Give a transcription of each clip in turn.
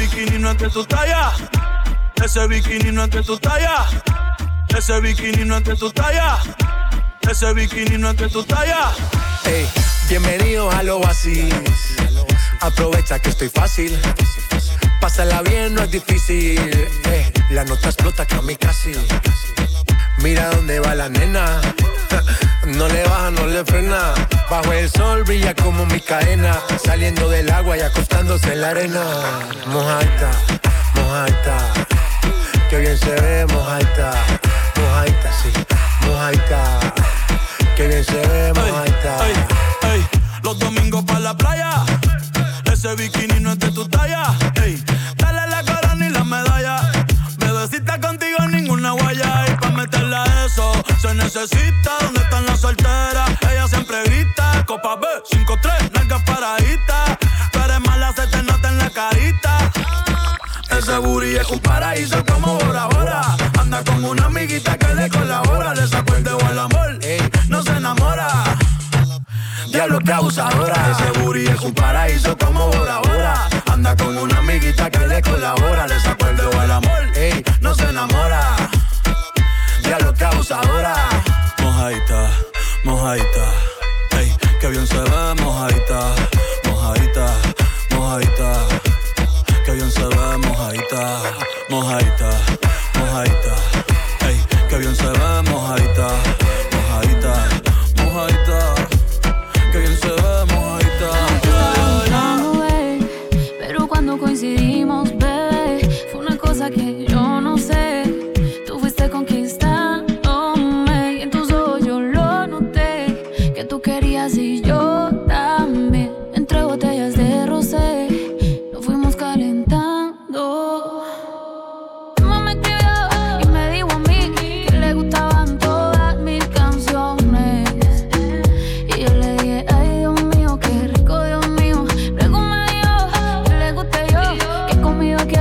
bikini no es tu talla. Ese bikini no es tu talla. Ese bikini no es tu talla. Ese bikini no es tu talla. Hey, bienvenido al oasis. Aprovecha que estoy fácil. Pásala bien, no es difícil. la nota explota casi. Mira dónde va la nena. No le baja, no le frena. Bajo el sol brilla como mi cadena. Saliendo del agua y acostándose en la arena. Mojaita, mojaita. Que bien se ve, mojaita. Mojaita, sí, mojaita. Que bien se ve, mojaita. Los domingos para la playa. Ese bikini no es de tu talla. Ey, se necesita. ¿Dónde están las solteras? Ella siempre grita. Copa B, 5-3, nalgas paraditas. Tú eres mala, se te en la carita. Ese booty es un paraíso como Bora Bora. Anda con una amiguita que le colabora. Le sacó el dedo al amor, no se enamora. Diablo que abusadora. Ese booty es un paraíso como Bora Bora. Anda con una amiguita que le colabora. Le sacó el dedo al amor, no se enamora abusadora. Mojaita, mojaita, ey, que bien se ve,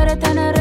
Ahora tan arreglado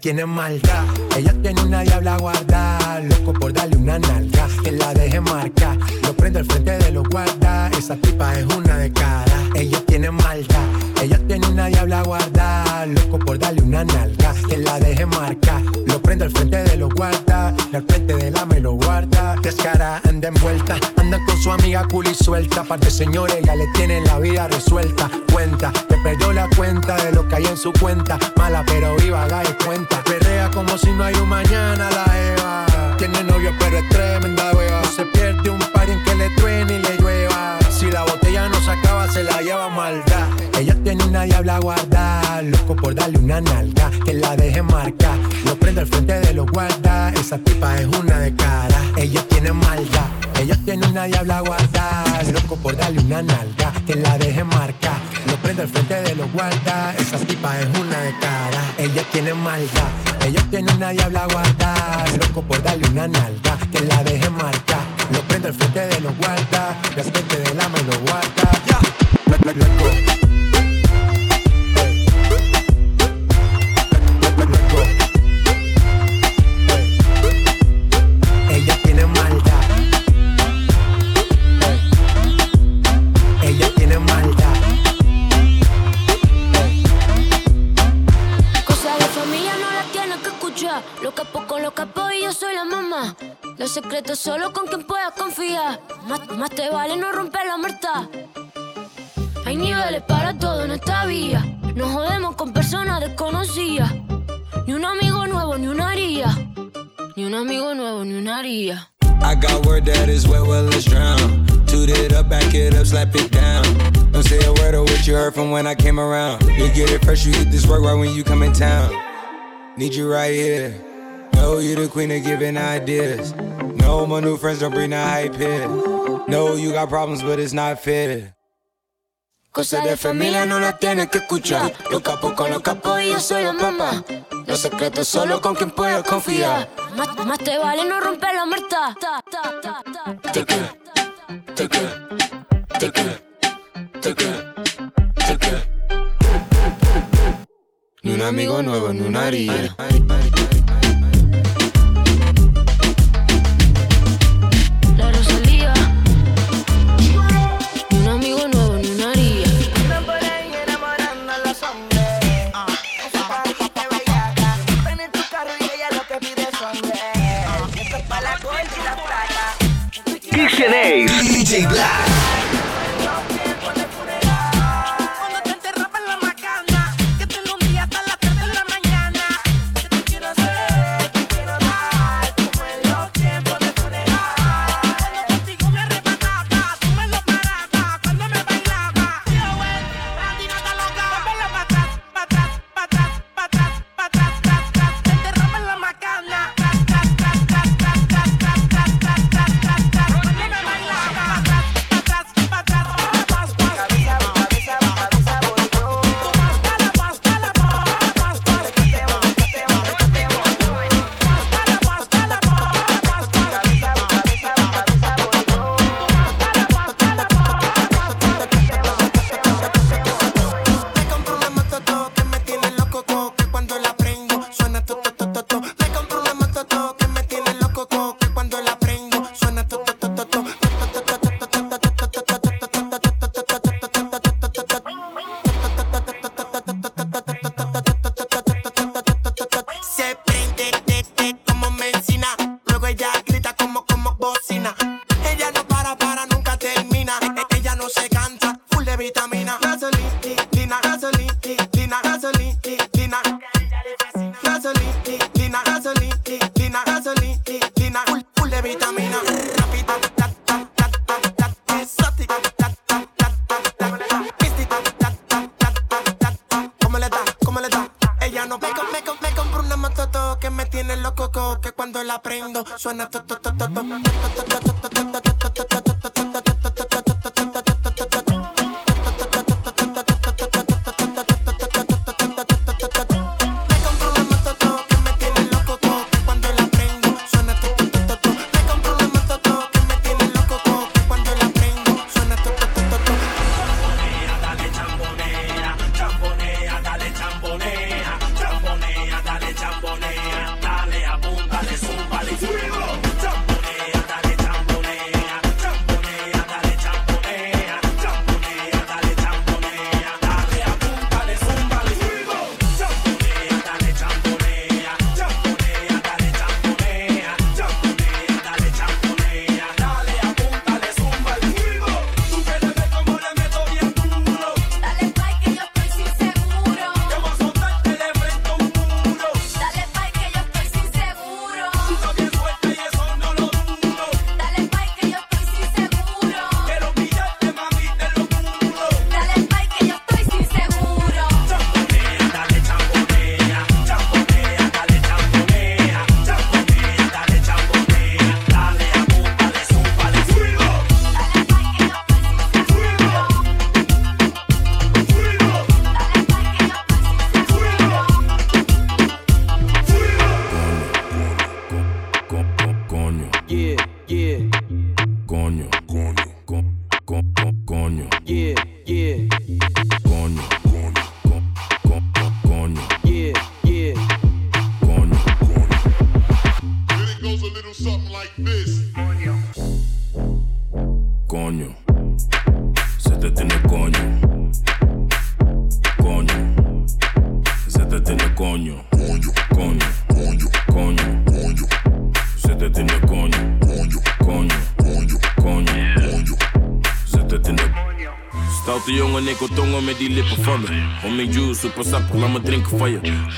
tiene maldad, ella tiene una diabla guarda, loco por darle una nalga, que la deje marcar, lo prende al frente de los guarda, esa tipa es una de cara, ella tiene maldad, ella tiene una diabla guarda, loco por darle una nalga, que la deje marcar, lo prende al frente de los guarda, al frente de la me lo guarda, descara, anda envuelta, anda con su amiga cool y suelta, parte señores ya le tienen la vida resuelta, ella tiene got word that is wet, well, let's drown. Toot it up, back it up, slap it down. Don't say a word of what you heard from when I came around. You get it fresh, you get this work right when you come in town. Need you right here. Know you the queen of giving ideas. No, my new friends don't bring the hype here. No, you got problems, but it's not fair. Cosas de familia no las tienes que escuchar. Los capos con los capos y yo soy la mamá. Los secretos solo con quien puedes confiar. Más, más te vale no romper la muerta. Te te te te Ni un amigo nuevo, ni una haría. DJ Black.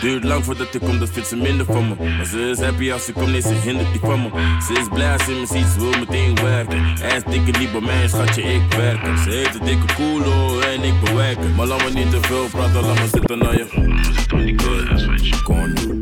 Duurt lang voordat ik kom, dat vindt ze minder van me. Maar ze is happy als ze komt, nee, ze hindert die van me. Ze is blij als ze me ziet, ze wil meteen werken. Hij is dikke niet bij mij, schatje, ik werken. Ze heeft een dikke koelo en ik bewerken. Maar laat me niet te veel praten, laat me zitten naar je. Konjo.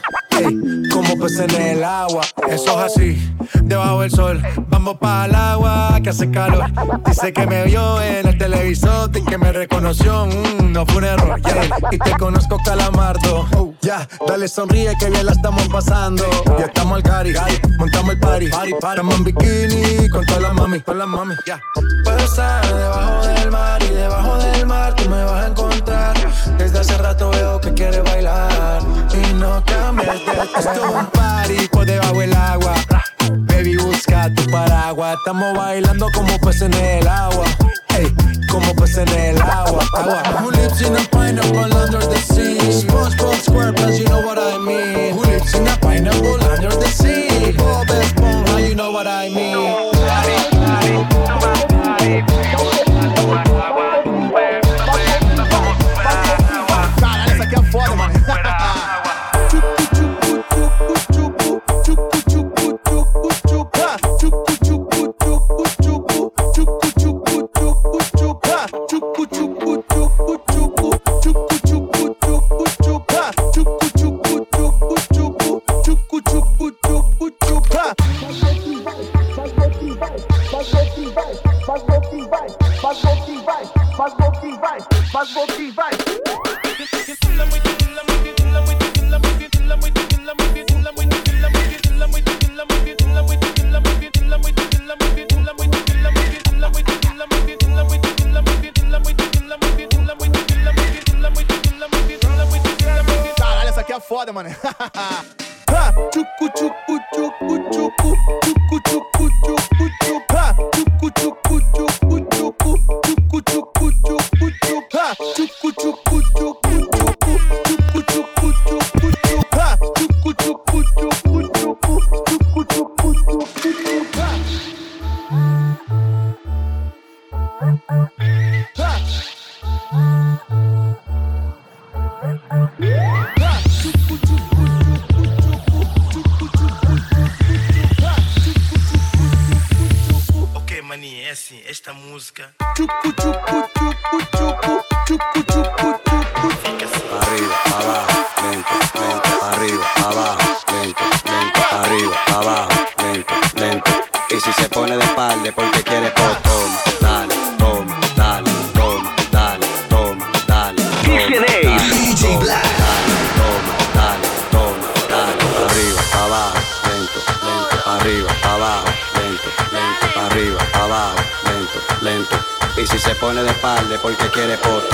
Peces en el agua. Eso es así, debajo del sol. Vamos para el agua que hace calor. Dice que me vio en el televisor y que me reconoció. Mm, no fue un error, yeah. Y te conozco, calamardo. Oh, ya, dale sonríe que bien la estamos pasando. Ya estamos al cari, montamos el party. Estamos en bikini con todas las mami, con las mami, ya. Puedo estar debajo del mar y debajo del mar tú me Esto es un party por debajo del agua. Baby, busca tu paraguas. Estamos bailando como peces en el agua. Ey, como peces en el agua. agua. Who lives in a pineapple under the sea? SpongeBob SquarePants, you know what I mean. Who lives in a Y si se pone de espalda porque quiere toma,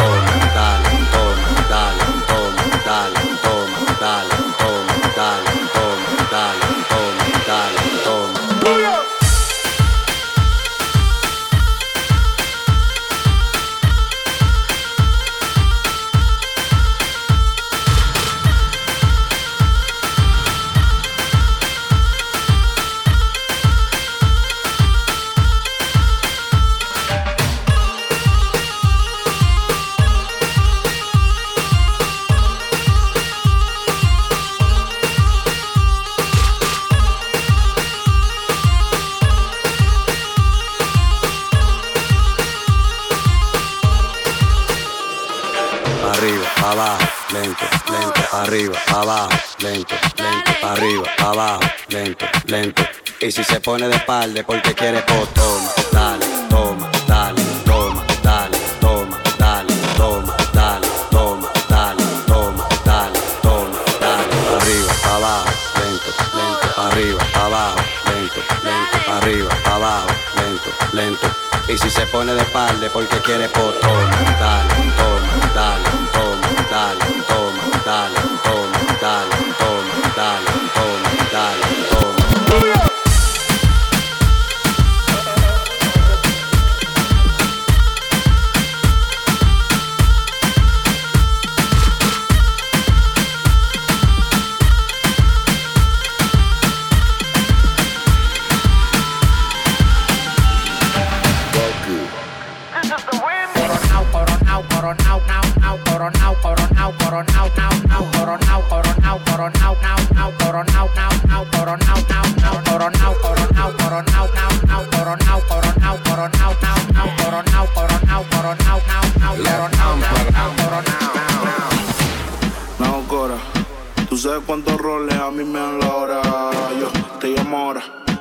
dale, toma, dale, toma, dale, Y si se pone de espalda porque quiere, pues toma, dale, toma, dale, toma, dale, toma, dale, toma, dale, toma, dale, toma, dale, toma, dale, arriba, abajo, lento, lento, arriba, abajo, lento, lento, arriba, abajo, lento, lento. Y si se pone de espalda porque quiere, dale, toma, dale, toma, dale, toma, dale,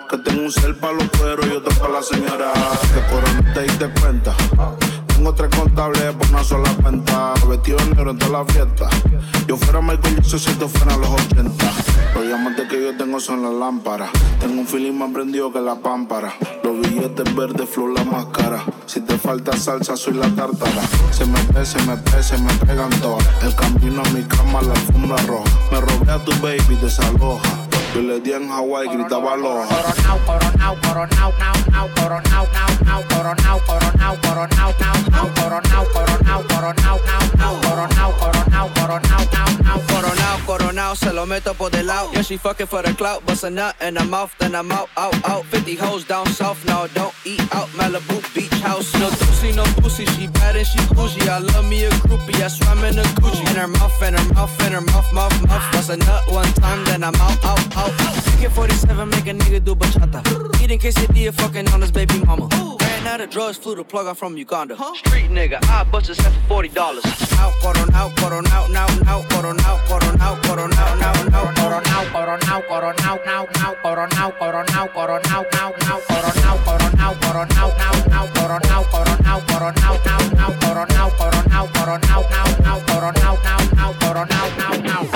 que tengo un cel para los cueros y otro para la señora. Que Cora no te diste cuenta. Tengo tres contables por una sola cuenta. Vestido de negro en toda la fiesta. Yo fuera Michael Jackson si esto fuera los 80. Los diamantes que yo tengo son las lámparas. Tengo un feeling más prendido que la pámpara. Los billetes verdes, flor la máscara. Si te falta salsa, soy la tártara. Se me ve, se me ve, se me pegan todas. El camino a mi cama, la alfombra roja. Me robé a tu baby, desaloja. Yo le di en Hawaii, gritaba aloha. Coronao, coronao, coronao, nao, nao, coronao, nao, nao, coronao, coronao, coronao, nao, nao, coronao, coronao, coronao, nao, nao, coronao, coronao, coronao, nao, nao, Coronao, coronao, se lo meto por del lado. Yeah, she fucking for the clout, bust a nut in her mouth, then I'm out, out, out. 50 hoes down south, no, don't eat out. Malibu beach house, no pussy, no pussy. She bad and she bougie. I love me a groupie, I swam in a Gucci. In her mouth, in her mouth, in her mouth, mouth, mouth. Bust a nut one time, then I'm out, out, out. AK 47, make a nigga do bachata. Eating quesadilla, fucking on his baby mama. Ran out of drugs, flew the plug out from Uganda. Street nigga, I bust his head for $40. Out, caught on, out, caught on, out, now, now, caught on, out, caught on, out, caught on, out, now, now, caught on, out, caught on, out, caught on, out, now, now, caught on, out, caught on, out, caught on, out, now, now, caught on, out, caught on, out, caught on, out, now, now, caught on, out, caught on, out, caught on, out, now, now, caught on, out, caught on, out, caught on, out, now, now, caught on, out, out, out, caught on, out, out, out.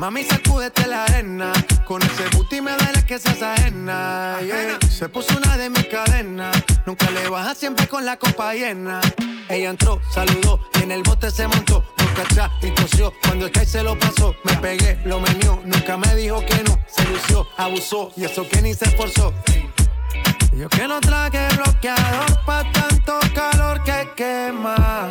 Mami, sacúdete la arena. Con ese booty me duele que seas ajena. yeah. Se puso una de mis cadenas. Nunca le baja siempre con la copa llena. Ella entró, saludó y en el bote se montó. Nunca atrás y tosió. Cuando el se lo pasó, me pegué, lo menió. Nunca me dijo que no. Se lució, abusó y eso que ni se esforzó. Yo que no traje bloqueador pa' tanto calor que quema.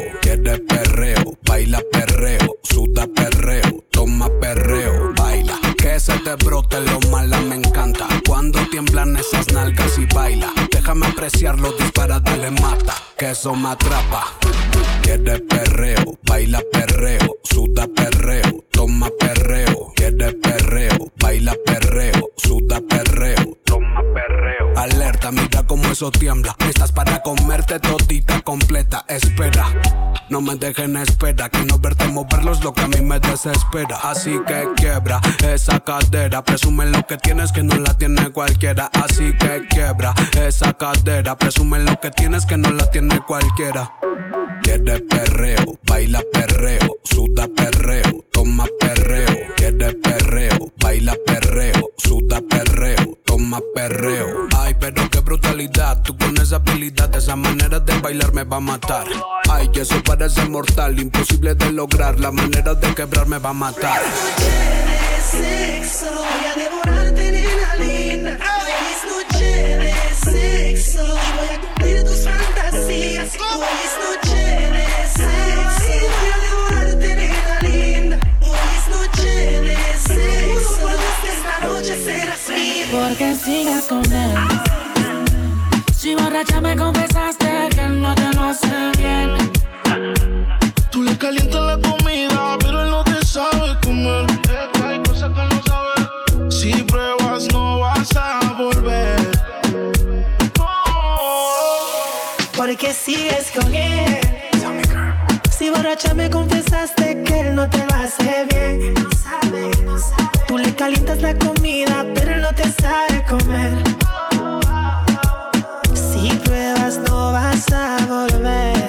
Quiere perreo, baila perreo, suda perreo, toma perreo, baila. Que se te brote lo mala me encanta. Cuando tiemblan esas nalgas y baila. Déjame apreciarlo, dispara, dale mata. Que eso me atrapa. Quiere perreo, baila perreo, suda perreo, toma perreo. Quiere perreo, baila perreo, suda perreo, toma perreo. Alerta, mira cómo eso tiembla. Estás para comerte todita completa. Espera, no me dejen espera. Que no verte moverlo es lo que a mí me desespera. Así que quiebra esa cadera. Presume lo que tienes que no la tiene cualquiera. Así que quiebra esa cadera. Presume lo que tienes que no la tiene cualquiera. Quiere perreo, baila perreo, suda perreo, toma perreo. Quiere perreo, baila perreo, suda perreo, toma perreo. Ay, pero qué brutalidad, tú con esa habilidad, esa manera de bailar me va a matar. Ay, eso parece mortal, imposible de lograr, la manera de quebrar me va a matar. sexo, voy a devorarte, nena linda. Hoy es noche de sexo voy a cumplir tus fantasías. Hoy es noche de sexo, voy a devorarte, nena linda. Hoy es noche de sexo, esta noche serás mía. Porque sigas con él. Si borracha me confesaste que él no te lo hace bien. Tú le calientas la comida, pero él no te sabe comer. Hay cosas que no sabe. Si pruebas, no vas a volver. Porque sigues con él. Si borracha me confesaste que él no te lo hace bien. Tú le calientas la comida, pero él no te sabe comer. Si pruebas, no vas a volver.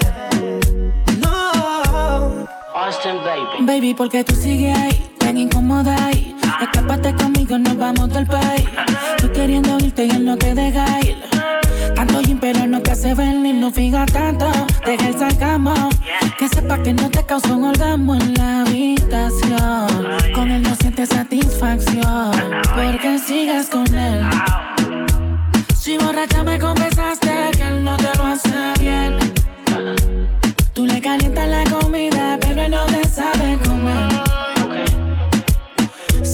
No. Austin Baby. Baby, porque tú sigues ahí, tan incómoda ahí. Escápate conmigo, nos vamos del país. Tú queriendo irte y él no te deja ir. Tanto gym, pero no te hace venir, no fija tanto. Deja el sarcasmo. Que sepa que no te causó un orgasmo en la habitación. Con él no sientes satisfacción. Porque sigas con él. Si borracha me confesaste que él no te lo hace bien. Tú le calientas la comida, pero él no te sabe comer.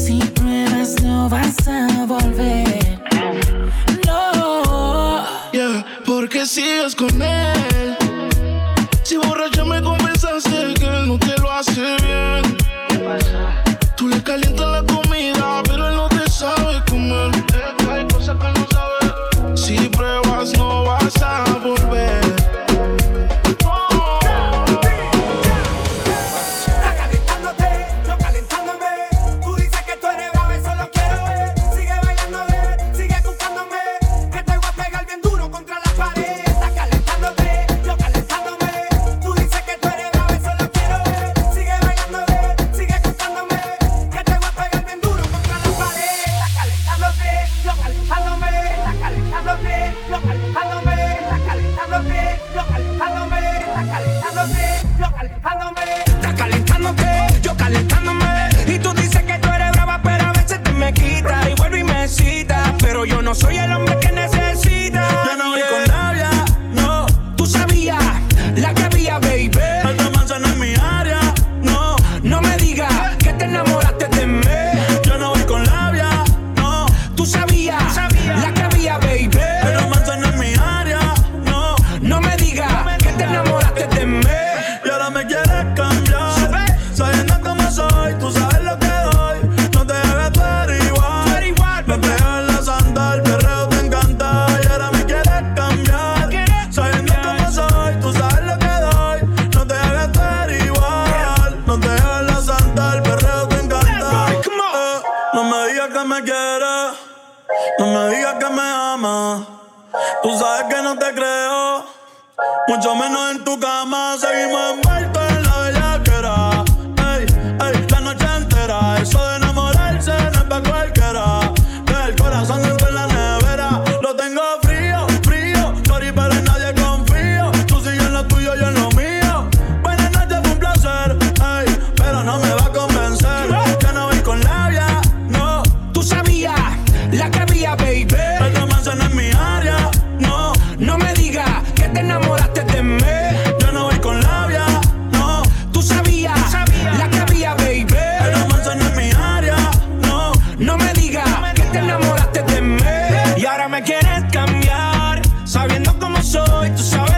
Si pruebas, no vas a volver. No. Yeah, porque sigues con él. Si borracha me confesaste que él no te lo hace bien. Tú le calientas la comida, pero él no te sabe comer. Que hay cosas que no sabe. Si pruebas, no vas a volver. soy,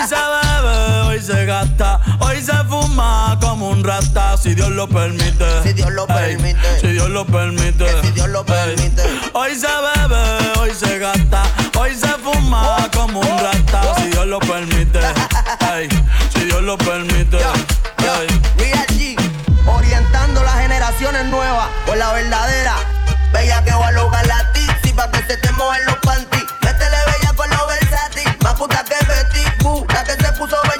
Hoy se bebe, hoy se gasta, hoy se fuma como un rata, si Dios lo permite. Si Dios lo permite. Si Dios lo permite. Si Dios lo permite. Hoy se bebe, hoy se gasta, hoy se fuma como un rata, si Dios lo permite. ey, si Dios lo permite. Yo, yo, G, orientando las generaciones nuevas por la verdadera. Bella que va a lograr la tizi para que se te mojen los confusão vai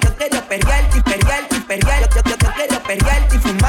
quería perrearte y perrearte y perrearte. Yo, yo, y fumar.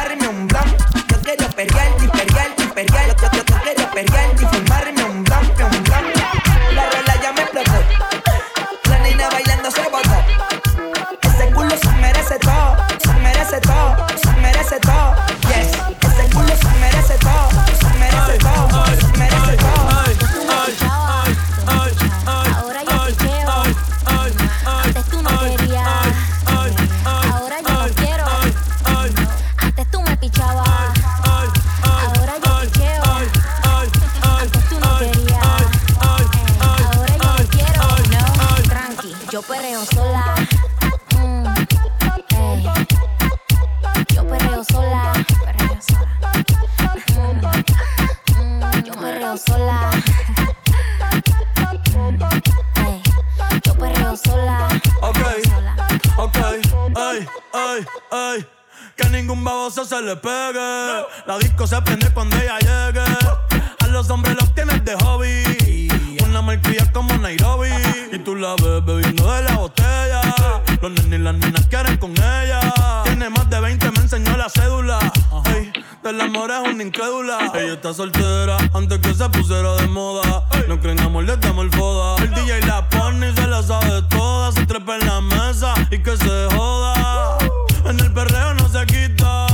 Está soltera antes que se pusiera de moda. No creen amor, le damos el foda. El DJ la pone y se la sabe toda. Se trepa en la mesa y que se joda. En el perreo no se quita.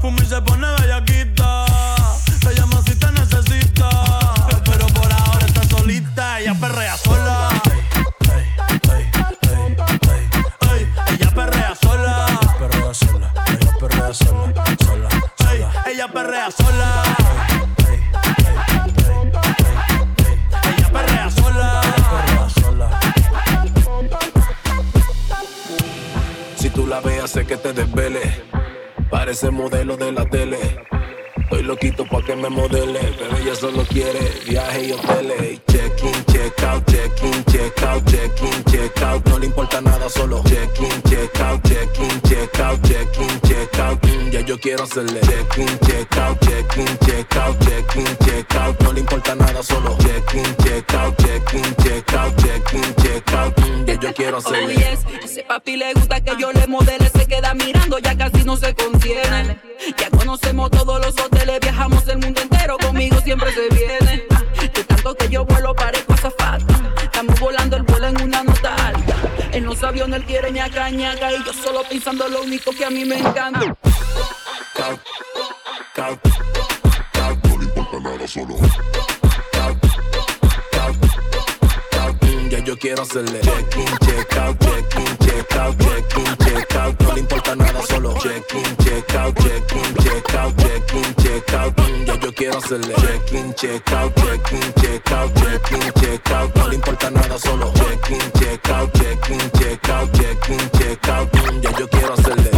Fumi se pone bellaquita. Te llama si te necesita. Pero por ahora está solita. Ella perrea sola. Ella perrea sola. Perrea sola, ella perrea sola, sola, ella perrea sola. Que te desvele. Parece modelo de la tele. Estoy loquito pa' que me modele, pero ella solo quiere viaje y hoteles. Y check in, check out, check in, check out, check in, check out. No le importa nada, solo check in, check out, check in, check out, check in, check out. Mm, ya yo quiero hacerle check in, check out, check in, check out, check in, check out. No le importa nada, solo check in, check out, check in, check out, check in, check out. Mm, ya yo quiero Oh hacerle. yes, ese papi le gusta que yo le modele, se queda mirando, ya casi no se contiene. Ya conocemos todos los hoteles, viajamos el mundo entero, conmigo siempre se viene. De tanto que yo vuelo parezco En los aviones quiere ñaca ñaca y yo solo pensando lo único que a mí me encanta. Yo quiero hacerle check in, check out, check in, check out, check in, check out. No le importa nada, solo check in, check out, check in, check out, check in, check out. Mm, Ya yo quiero hacerle check in, check out, check in, check out, check in, check out. No le importa nada, solo check in, check out, check in, check out, check in, check out. Mm, Ya yo quiero hacerle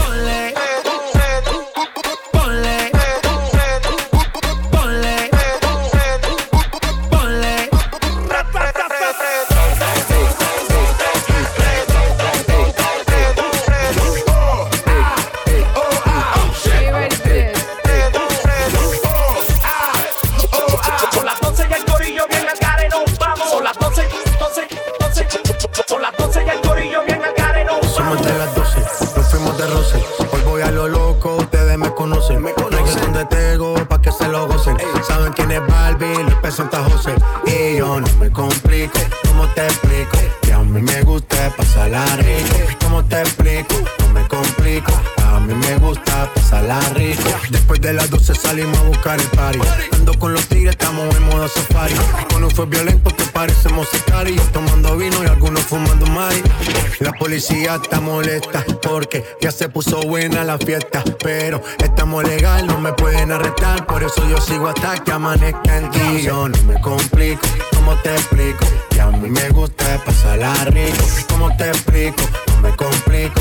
Les presenta José. Y yo no me complico, ¿cómo te explico? Que a mí me gusta pasarla rico. ¿Cómo te explico? No me complico. A mí me gusta pasarla rico. Después de las 12 salimos a buscar el party. Ando con los tigres, estamos en modo safari. Con un fue violento que parecemos sicarios. Tomando vino y algunos fumando mari. La policía está molesta porque ya se puso buena la fiesta. Pero estamos legal, no me pueden arrestar. Por eso yo sigo hasta que amanezca el día. Yo no me complico, ¿cómo te explico? Que a mí me gusta pasarla rico. ¿Cómo te explico? No me complico.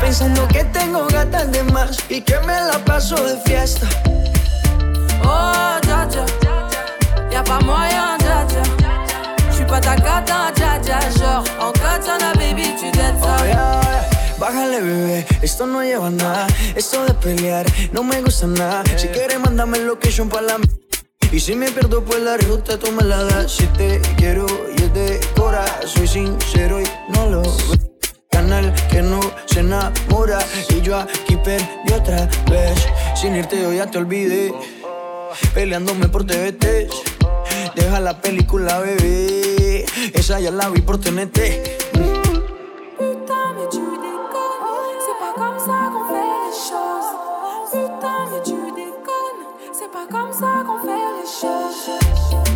Pensando que tengo gatas de más y que me la paso de fiesta. Oh dja dja Y'a pas moyen dja dja J'suis pas ta cata dja dja Genre en katana baby tu dettes ça Oh, ya, ya. Bájale, bebé, esto no lleva nada. Esto de pelear no me gusta nada. Si quieres, mándame el location para la. Y si me pierdo por la ruta, tú me la das. Si te quiero y es de cora, soy sincero y no lo. Canal que no se enamora. Y yo aquí perdí otra vez. Sin irte, yo ya te olvidé. Peleándome por TVT. Deja la película, bebé. Esa ya la vi por TNT.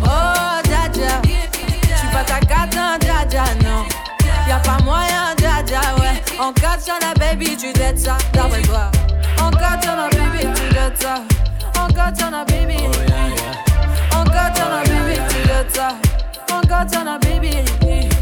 Oh dja dja J'suis pas dja non Y'a pas moyen Encore sur la baby, tu jettes ça dans mes bras. Encore sur la baby, tu jettes ça. Encore sur la baby. Oh, Encore sur la baby, tu jettes ça. Encore sur la baby.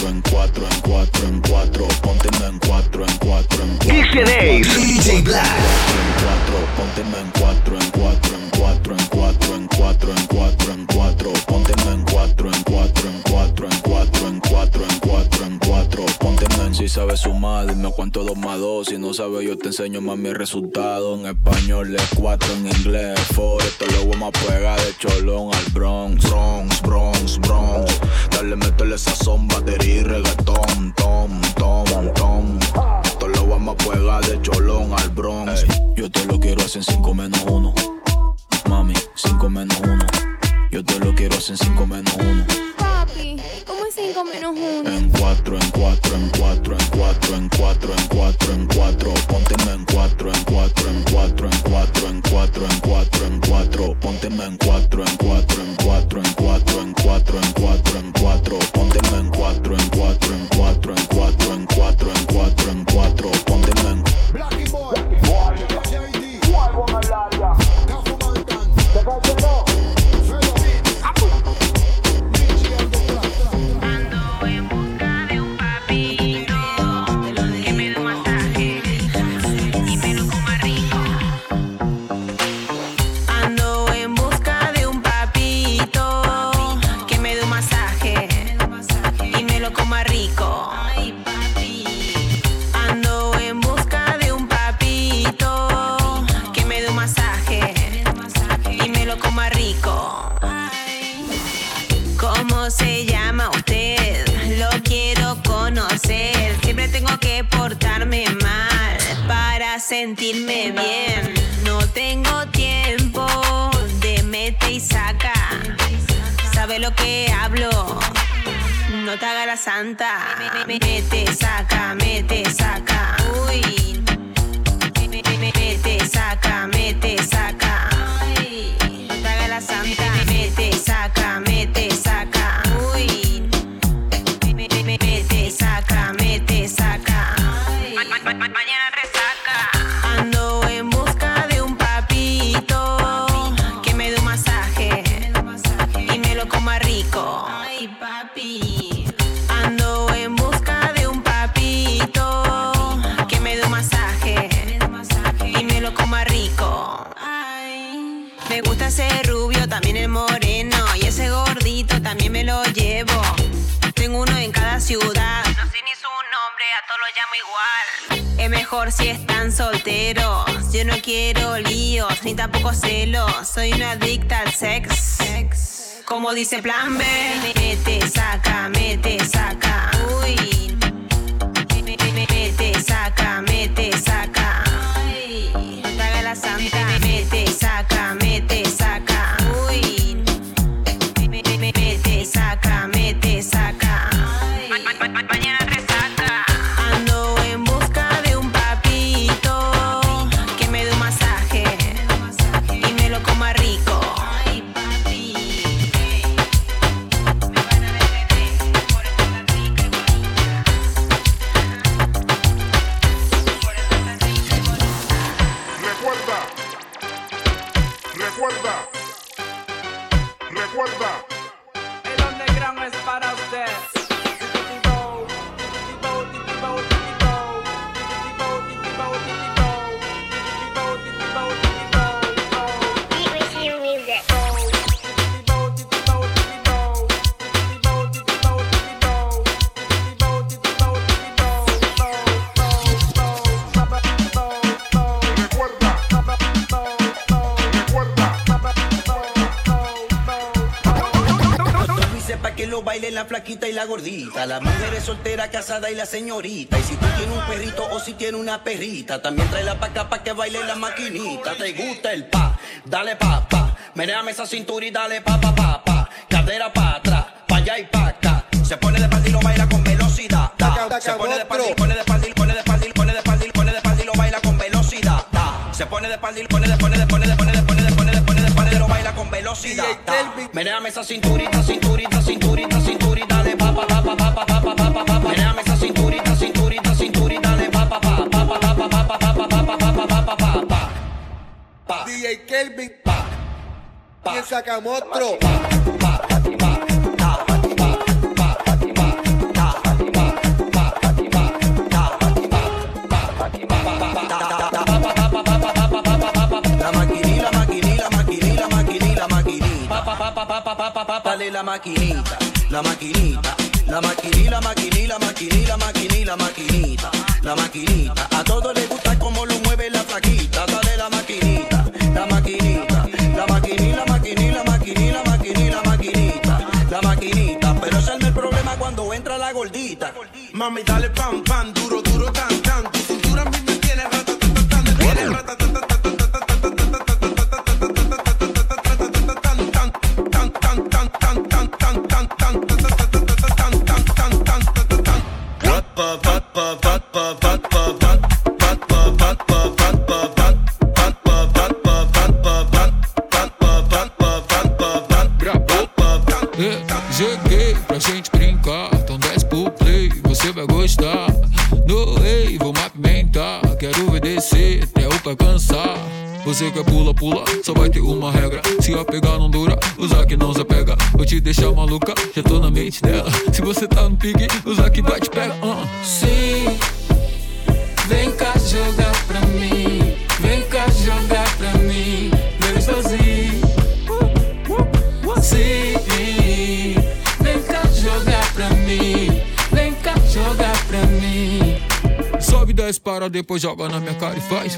Cuatro, en cuatro, en cuatro, en cuatro, pónteme en cuatro, en cuatro, en cuatro. DJ Black. En cuatro, pónteme en cuatro, en cuatro, en cuatro, en cuatro, en cuatro, en cuatro, en cuatro, pónteme en cuatro, en cuatro, en cuatro, en cuatro, en cuatro, en cuatro, en cuatro, pónteme en si sabes sumar, dime cuánto dos más dos, si no sabes yo te enseño más mi resultado, en español es cuatro, en inglés es four, esto lo vamos a pegar de cholón al Bronx, Bronx, Bronx, Bronx, dale, métele esa sombra, batería y reggaetón, tom, tom, tom, esto lo vamos a pegar de cholón al Bronx, yo te lo quiero hacer en cinco menos uno, Mami, 5 menos 1. Yo te lo quiero hacer 5 menos 1. Papi, ¿cómo es 5 menos 1? En 4, en 4, en 4, en 4, en 4, en 4, en 4. Pónteme en 4, en 4, en 4, en 4, en 4, en 4, en 4. Pónteme en 4, en 4, en 4, en 4, en 4, en 4, en 4. Pónteme en 4, en 4, en 4, en 4, en 4, en 4, en 4. Pónteme en. Blacky Boy. Sentirme bien. No tengo tiempo de mete y saca. ¿Sabe lo que hablo? No te haga la santa. Mete, saca, mete, saca. Uy. Lo coma rico. Ay, papi. Ando en busca de un papito que me dé un masaje y me lo coma rico. Me gusta ese rubio, también el moreno y ese gordito también me lo llevo. Tengo uno en cada ciudad. No sé ni su nombre, a todos los llamo igual. Es mejor si están solteros. Yo no quiero líos, ni tampoco celos. Soy una adicta al sex. Como dice Plan B. Mete, saca, mete, saca. Uy. Mete, saca, mete, saca. Ay. La santa. Mete, saca. la flaquita y la gordita, la mujer es soltera, casada y la señorita. Y si tú tienes un perrito o si tienes una perrita, también trae la paca pa' que baile la maquinita. ¿Te gusta el pa? Dale pa, pa. Meneame esa cintura y dale pa, pa, pa, pa. Cadera pa' atrás, pa' allá y pa' acá. Se pone de pantil lo baila con velocidad. Da. Se pone de pantil, pone de pantil, pone de pantil, pone de pantil, pone de pantil, lo baila con velocidad. Da. Se pone de pantil, pone de, pone de, pone de, pone de, pone de, pone de, pone de, pone de, lo baila con velocidad. Meneame esa cinturita, cinturita, cinturita, cinturita. Kelvin, pa, pa, y el Sacamostro. Dale la maquinita, la maquinita, la maquinita, la maquinita, la maquinita, la maquinita, la maquinita, la maquinita. A todos les gusta cómo lo mueve la plaquita, dale la maquinita la maquinita, la maquinita, la maquinita, la maquinita, la maquinita, la maquinita, la maquinita. Pero ese no es el problema cuando entra la gordita. Mami, dale pam, pam, duro, duro, tan você tá no pique, usa vai te pega. Uh. Sim, vem cá jogar pra mim. Vem cá jogar pra mim. Meu sozinho. Sim, vem cá jogar pra mim. Vem cá jogar pra mim. Sobe 10 para, depois joga na minha cara e faz.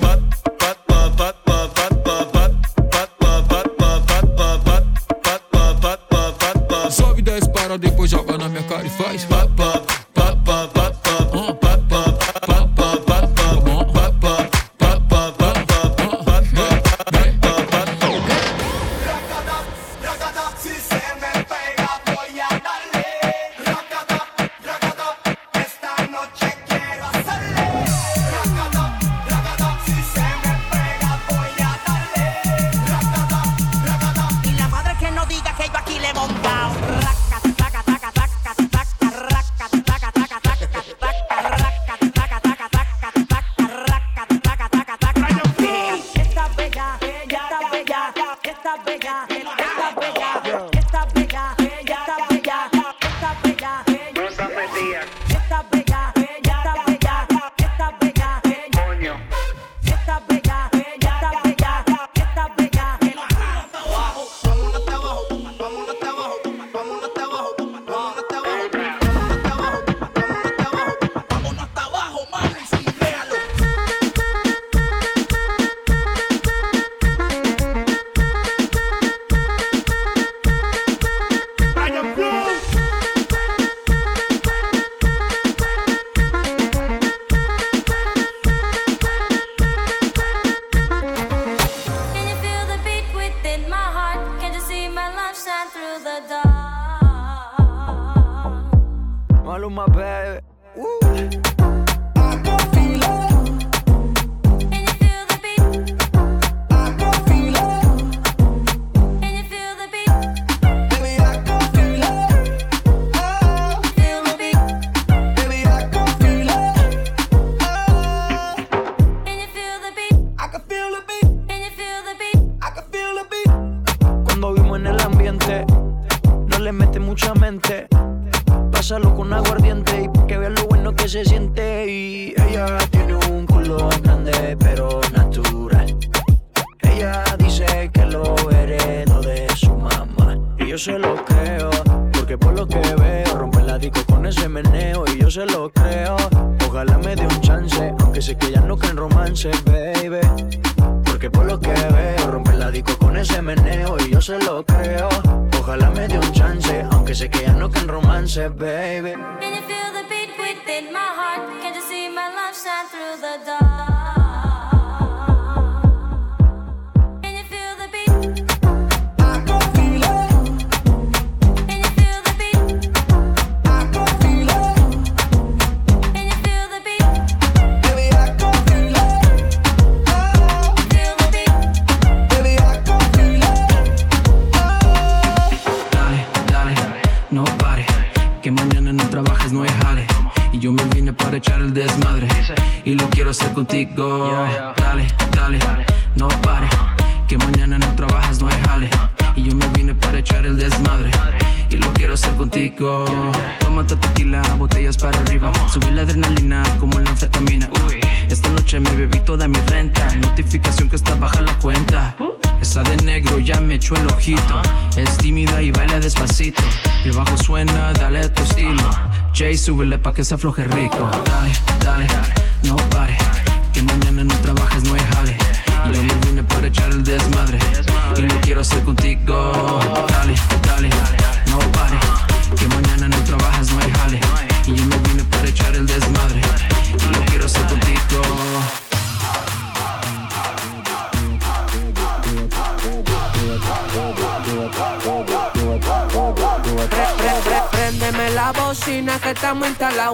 Súbele pa' que se afloje rico. Dale, dale, no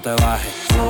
no te bajes,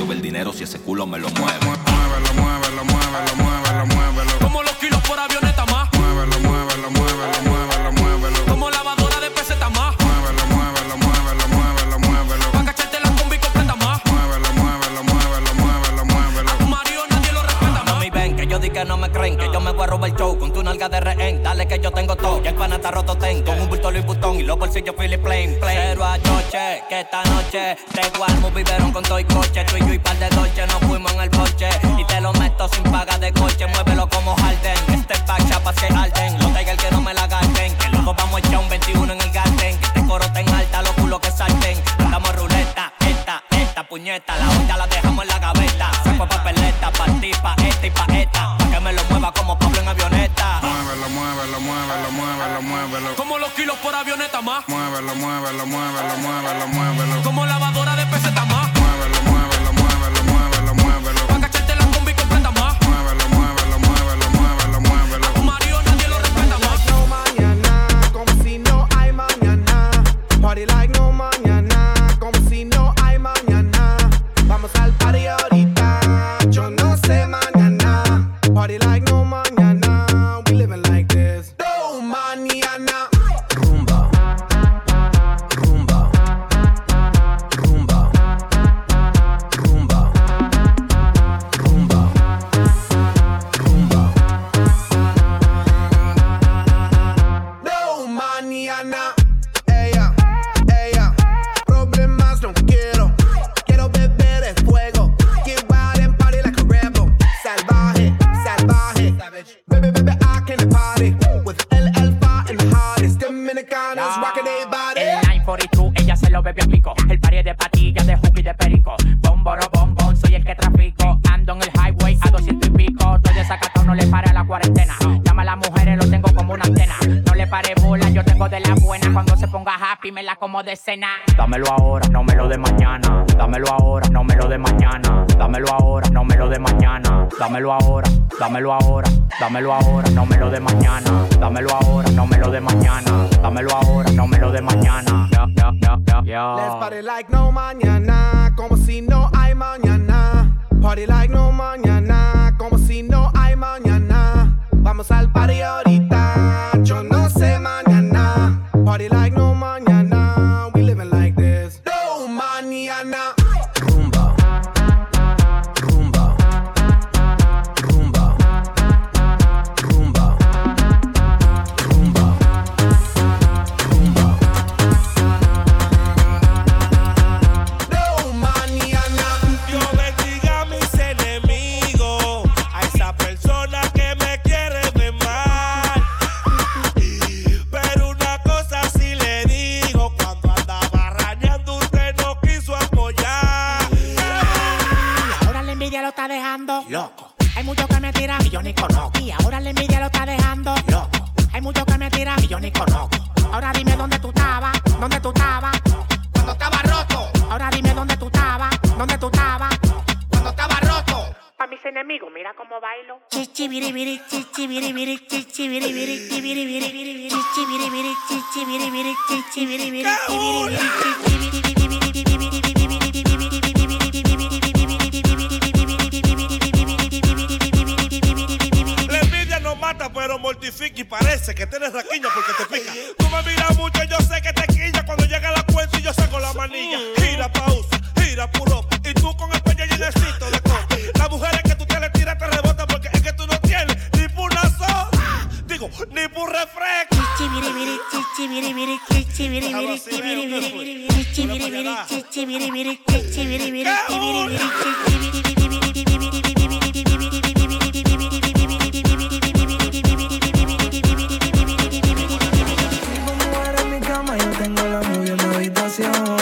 a llover dinero si ese culo me lo mueve. Muévelo, muévelo, muévelo, muévelo, muévelo. Como los kilos por avioneta más. Muévelo, muévelo, muévelo, muévelo, muévelo. Como lavadora de peseta más. Muévelo, muévelo, muévelo, muévelo, muévelo. Pa' cacharte la combi completa más. Muévelo, muévelo, muévelo, muévelo, muévelo. Tu marido nadie lo respeta más. Mami, ven, que yo di que no me creen, que yo me voy a robar el show con tu nalga de rehén. Dale que yo tengo todo, y el pana está roto ten, con un y los bolsillos Philip Plain, plain. Pero a choche, que esta noche te guarmo vivieron con todo y coche. Tú y yo y par de dolce nos fuimos en el porche. Y te lo meto sin paga de coche, muévelo como Harden. Este pack chapas que arden, los Tiger que no me la gasten. Que luego vamos a echar un 21 en el garden. Que este coro ten alta, los culos que salten. Andamos ruleta, esta, esta puñeta. La en la kilos por avioneta más. Muévelo, muévelo, muévelo, muévelo, muévelo. Como lavadora de peseta tengo de la buena. Cuando se ponga happy, me la como de cena. Dámelo ahora, no me lo de mañana. Dámelo ahora, no me lo de mañana. Dámelo ahora, no me lo de mañana. Dámelo ahora, dámelo ahora. Dámelo ahora, no me lo de mañana. Dámelo ahora, no me lo de mañana. Dámelo ahora, no me lo de mañana. Ya, ya, ya, ya. Let's party like no mañana, como si no hay mañana. Party like no mañana, como si no hay mañana. Vamos al party ahorita, Party like no loco. Hay muchos que me tiran y yo ni conozco. Y ahora la envidia lo está dejando loco. Hay muchos que me tiran y yo ni conozco. Ahora dime dónde tú estabas, dónde tú estabas. Cuando estaba roto. Ahora dime dónde tú estabas, dónde tú estabas. Cuando estaba roto. Pa' mis enemigos, mira cómo bailo. Chichi biribiri, chichi biribiri, chichi biribiri, chichi biribiri, chichi biribiri, chichi biribiri, chichi biribiri, chichi biribiri, chichi biribiri, chichi. pero mortifica y parece que tienes raquiña porque te pica. Tú me miras mucho, yo sé que te quilla. Cuando llega la cuenta y yo saco la manilla. Gira pausa, gira puro. Y tú con el pecho llenecito de copa. Las mujeres que tú te le tiras te rebotan porque es que tú no tienes ni una. Digo, ni por refresco. canción.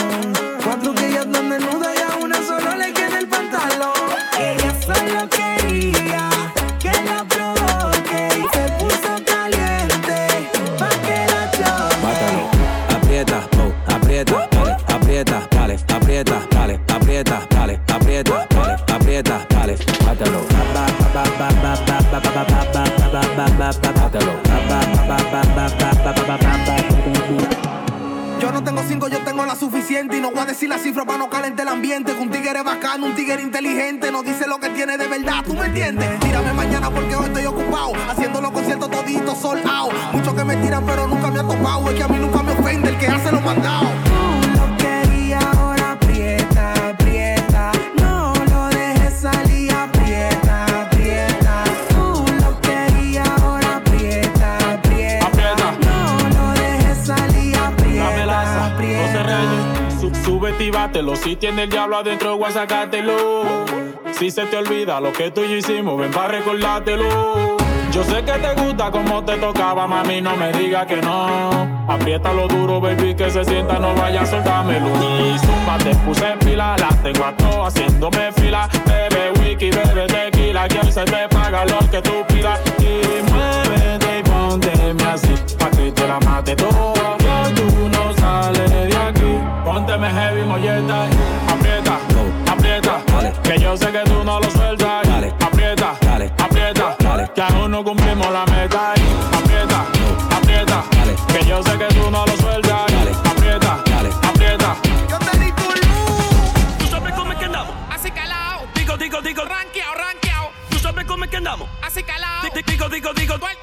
un tigre inteligente, no dice lo que tiene de verdad, ¿tú me entiendes? Tírame mañana porque hoy estoy ocupado, haciendo los conciertos toditos sold. Muchos que me tiran, pero nunca me han topado, es que a mí nunca tiene el diablo adentro, voy a sacártelo. Si se te olvida lo que tú y yo hicimos, ven para recordártelo. Yo sé que te gusta como te tocaba, mami, no me digas que no. Apriétalo duro, baby, que se sienta, no vaya a soltármelo. Y zumba, te puse en pila, las tengo a todas haciéndome fila. Bebe wiki, bebe tequila, que se te paga lo que tú pidas. Y muévete y ponte así pa' que te la mate toda. Que tú no sales de aquí. Pónteme heavy, molleta. Aprieta, aprieta. Dale. Que yo sé que tú no lo sueltas. Aprieta, Dale. aprieta. Dale. Que aún no cumplimos la meta. Aprieta, aprieta. Dale. Que yo sé que tú no lo sueltas. Dale. Aprieta, Dale. aprieta. Yo te di tu luz. Tú sabes cómo es que andamos. Así calao. Digo, digo, digo. Ranqueao, ranqueao. Tú sabes cómo es que andamos. Así calao. Digo, digo, digo. digo.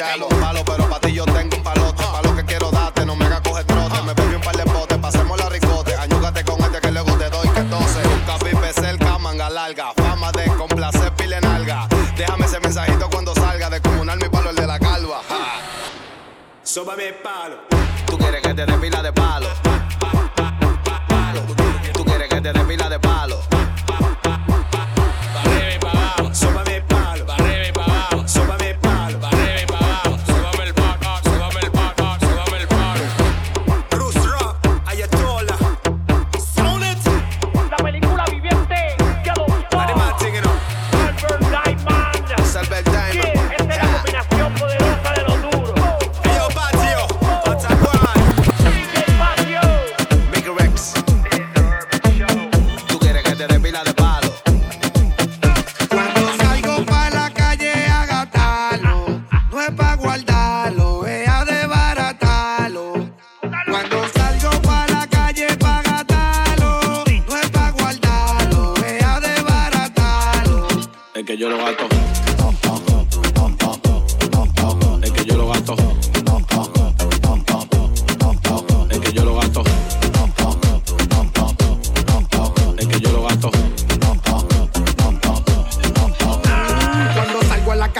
Chalo.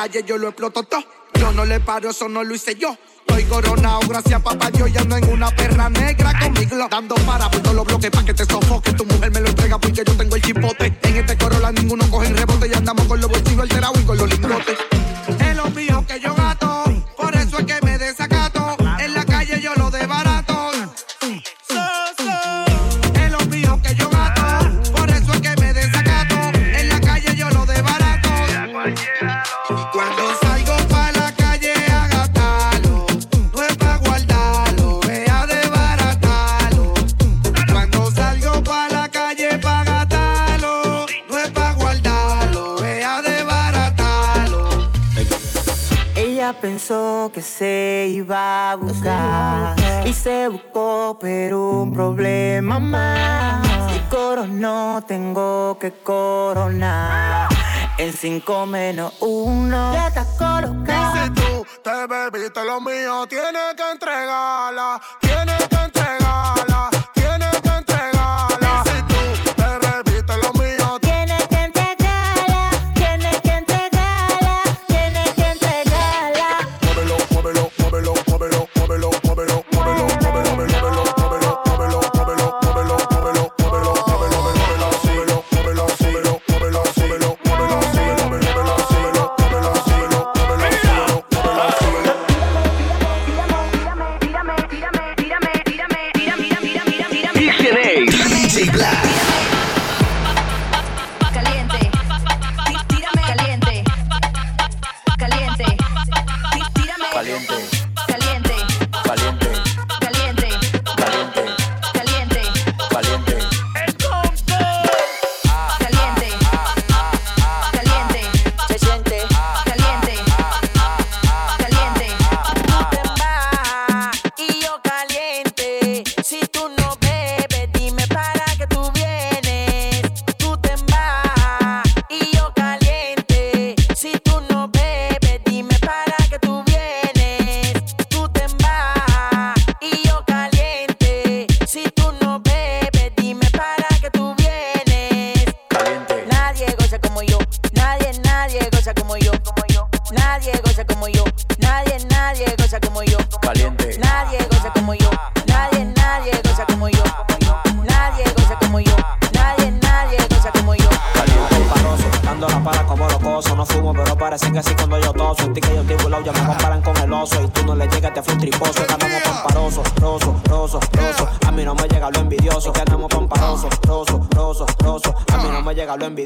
yo lo exploto todo. Yo no le paro, eso no lo hice yo. Estoy coronado, gracias papá yo ya no en una perra negra conmigo. Dando para por todos los bloques pa' que te sofoque. Tu mujer me lo entrega porque yo tengo el chipote. En este corola ninguno coge el rebote y andamos con los bolsillos alterados y con los lingotes. Es lo mío que yo gato que se iba a buscar. Y se buscó, pero un problema más. Y coros no tengo que coronar. En 5 menos 1 ya estás colocada. Si tú te bebiste lo mío, tienes que entregarla. Tienes que entregarla.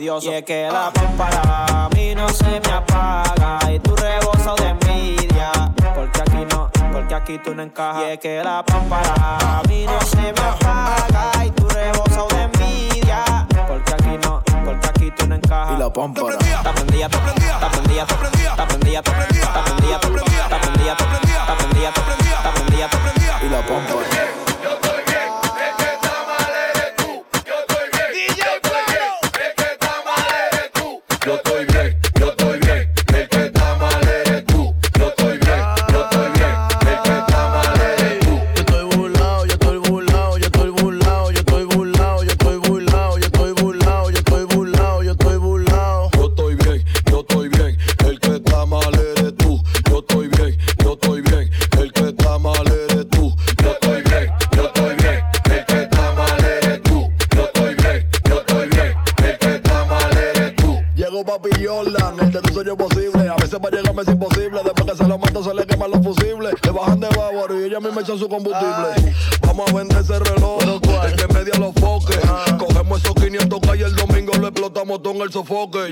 Y es que la voz para mí no se me apaga y tú rebozo de envidia. Porque aquí no, porque aquí tú no encajas. Y es que la voz para for good.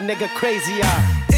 nigga crazier.